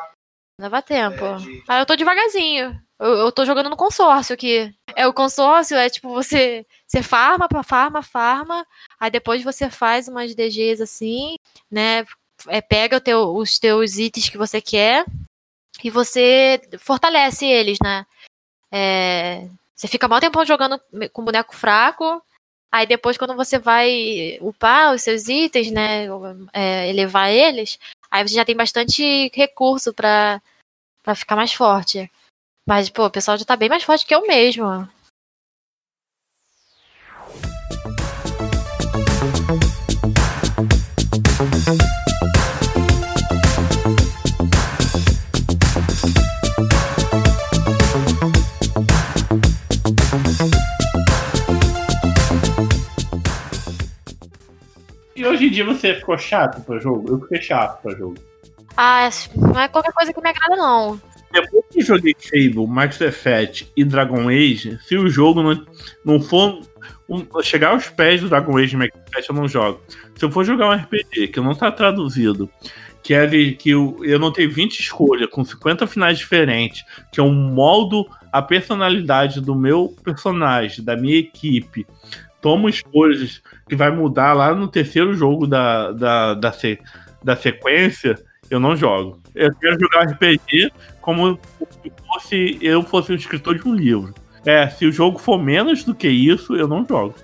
Leva tempo. Aí eu tô devagarzinho. Eu, eu tô jogando no consórcio aqui. É, o consórcio é tipo você. Você farma farma, farma. Aí depois você faz umas DGs assim, né? É, pega teu, os teus itens que você quer e você fortalece eles, né? É, você fica mal tempo jogando com boneco fraco. Aí depois, quando você vai upar os seus itens, né? É, elevar eles, aí você já tem bastante recurso para ficar mais forte. Mas, pô, o pessoal já tá bem mais forte que eu mesmo. E hoje em dia você ficou chato pro jogo? Eu fiquei chato pro jogo. Ah, não é qualquer coisa que me agrada, não. Depois que joguei Fable, Max Effect e Dragon Age, se o jogo não, não for um, chegar aos pés do Dragon Age Max Effect eu não jogo. Se eu for jogar um RPG que não tá traduzido, que é que eu, eu não tenho 20 escolhas, com 50 finais diferentes, que é um moldo a personalidade do meu personagem, da minha equipe, tomo escolhas que vai mudar lá no terceiro jogo da, da, da, da sequência, eu não jogo. Eu quero jogar RPG como se fosse, eu fosse um escritor de um livro. É, se o jogo for menos do que isso, eu não jogo.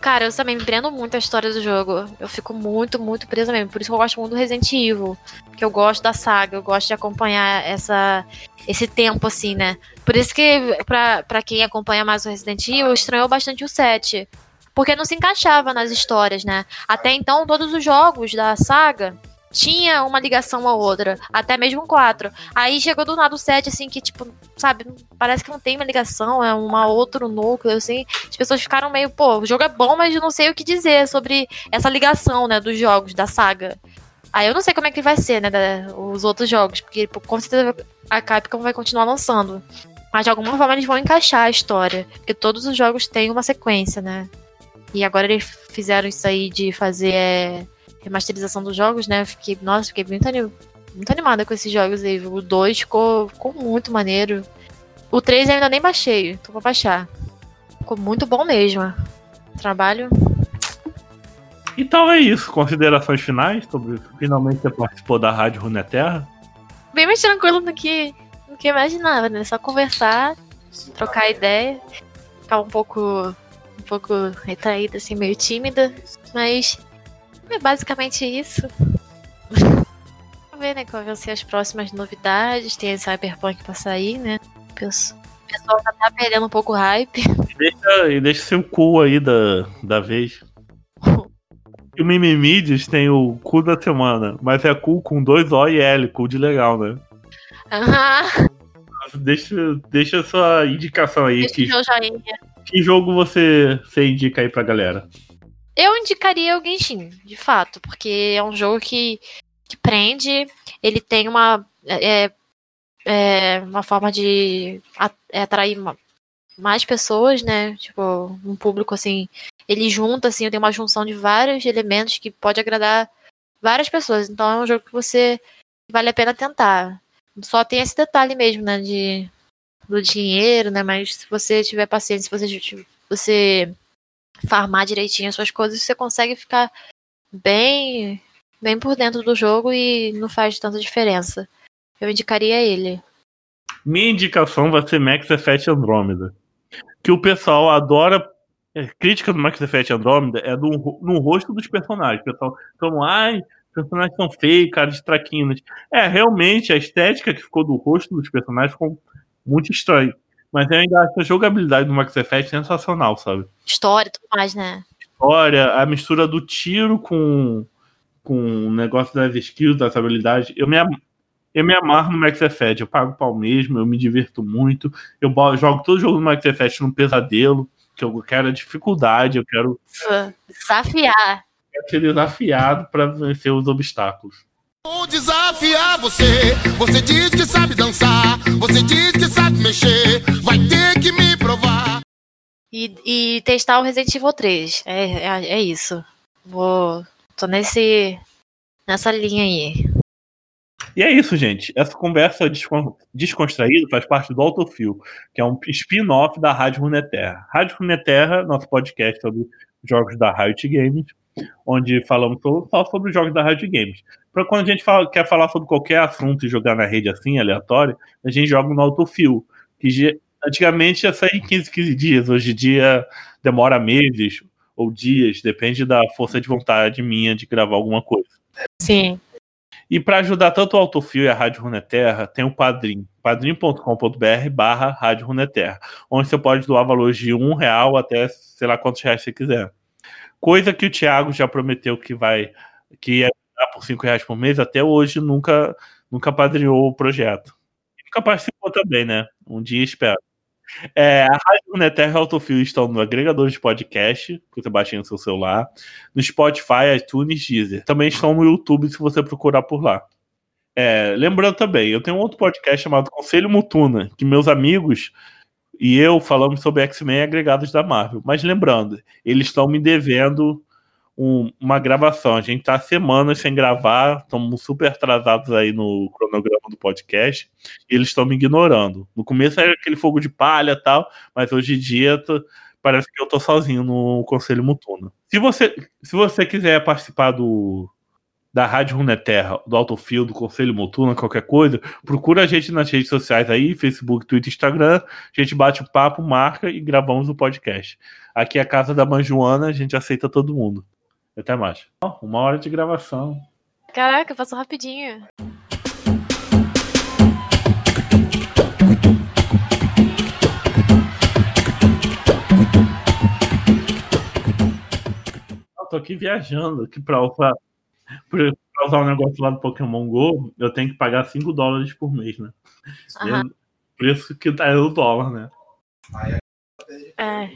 Cara, eu também me prendo muito a história do jogo. Eu fico muito, muito presa mesmo. Por isso que eu gosto muito do Resident Evil. Que eu gosto da saga, eu gosto de acompanhar essa, esse tempo, assim, né? Por isso que, pra, pra quem acompanha mais o Resident Evil, estranhou bastante o 7. Porque não se encaixava nas histórias, né? Até então, todos os jogos da saga tinha uma ligação a outra, até mesmo um 4. Aí chegou do nada o 7, assim, que, tipo, sabe, parece que não tem uma ligação, é um outro núcleo, assim. As pessoas ficaram meio, pô, o jogo é bom, mas eu não sei o que dizer sobre essa ligação, né, dos jogos, da saga. Aí eu não sei como é que vai ser, né, da, os outros jogos, porque com certeza a Capcom vai continuar lançando. Mas de alguma forma eles vão encaixar a história, porque todos os jogos têm uma sequência, né. E agora eles fizeram isso aí de fazer. É, remasterização dos jogos, né? Fiquei, nossa, fiquei muito, anim, muito animada com esses jogos aí. O 2 ficou, ficou muito maneiro. O 3 ainda nem baixei, tô pra baixar. Ficou muito bom mesmo. Trabalho. Então é isso. Considerações finais sobre finalmente você participou da Rádio Runeterra? Bem mais tranquilo do que, do que eu imaginava, né? Só conversar, trocar ideia. Ficar um pouco um pouco retraída, assim, meio tímida. Mas é basicamente isso. Vamos ver, né, qual vão ser as próximas novidades. Tem a Cyberpunk pra sair, né? O pessoal já tá perdendo um pouco o hype. E deixa, e deixa seu cu aí da, da vez. E o Mimimides tem o cu da semana, mas é cu com dois O e L, cu de legal, né? Aham. Deixa, deixa sua indicação aí. Deixa que, que jogo você, você indica aí pra galera? Eu indicaria o Genshin, de fato, porque é um jogo que, que prende, ele tem uma, é, é, uma forma de é, atrair mais pessoas, né? Tipo, um público assim, ele junta, assim, tem uma junção de vários elementos que pode agradar várias pessoas. Então é um jogo que você vale a pena tentar. Só tem esse detalhe mesmo, né? De, do dinheiro, né? Mas se você tiver paciência, se você, você farmar direitinho as suas coisas, você consegue ficar bem, bem por dentro do jogo e não faz tanta diferença. Eu indicaria ele. Minha indicação vai ser Max Effect Andromeda. Que o pessoal adora. É, crítica do Max Effect Andromeda é do, no rosto dos personagens. O pessoal então, ai, personagens são feios, cara de traquinas. É, realmente, a estética que ficou do rosto dos personagens ficou muito estranho. Mas eu ainda acho a jogabilidade do Max Effect sensacional, sabe? História e tudo mais, né? História, a mistura do tiro com, com o negócio das skills, das habilidades. Eu me, eu me amarro no Max Effect, eu pago pau mesmo, eu me divirto muito. Eu jogo todo jogo do Max Effect num pesadelo, que eu quero a dificuldade, eu quero. Desafiar. Eu quero ser desafiado para vencer os obstáculos. Vou desafiar você. Você diz que sabe dançar. Você diz que sabe mexer. Vai ter que me provar. E, e testar o Resident Evil 3. É, é, é isso. Vou. Tô nesse. nessa linha aí. E é isso, gente. Essa conversa descontraída faz parte do Autofil, que é um spin-off da Rádio Runeterra. Rádio Runeterra, nosso podcast sobre jogos da Riot Games, onde falamos só sobre os jogos da Riot Games. Para quando a gente fala, quer falar sobre qualquer assunto e jogar na rede assim, aleatório, a gente joga no autofil, que antigamente ia sair em 15, 15 dias, hoje em dia demora meses ou dias, depende da força de vontade minha de gravar alguma coisa. Sim. E para ajudar tanto o Autofil e a Rádio Runeterra, tem o Padrim, padrim.com.br barra Rádio Runeterra, onde você pode doar valores de um real até sei lá quantos reais você quiser. Coisa que o Thiago já prometeu que vai que é por 5 reais por mês, até hoje nunca, nunca padrinhou o projeto. nunca participou também, né? Um dia espero. É, a Rádio Uneterra e Autofil estão no agregador de podcast, que você baixa no seu celular, no Spotify, iTunes, Deezer. Também estão no YouTube se você procurar por lá. É, lembrando também, eu tenho um outro podcast chamado Conselho Mutuna, que meus amigos e eu falamos sobre X-Men agregados da Marvel. Mas lembrando, eles estão me devendo um, uma gravação. A gente tá semanas sem gravar, estamos super atrasados aí no cronograma do podcast, e eles estão me ignorando. No começo era aquele fogo de palha e tal, mas hoje em dia tô, parece que eu tô sozinho no Conselho Mutuno. Se você, se você quiser participar do da Rádio Runeterra, do Autofil, do Conselho Mutuno, qualquer coisa, procura a gente nas redes sociais aí, Facebook, Twitter, Instagram. A gente bate o papo, marca e gravamos o podcast. Aqui é a casa da mãe Joana, a gente aceita todo mundo. Até mais. uma hora de gravação. Caraca, passou rapidinho. Eu tô aqui viajando aqui pra, pra, pra usar um negócio lá do Pokémon GO, eu tenho que pagar 5 dólares por mês, né? Uhum. Preço que tá o dólar, né? É.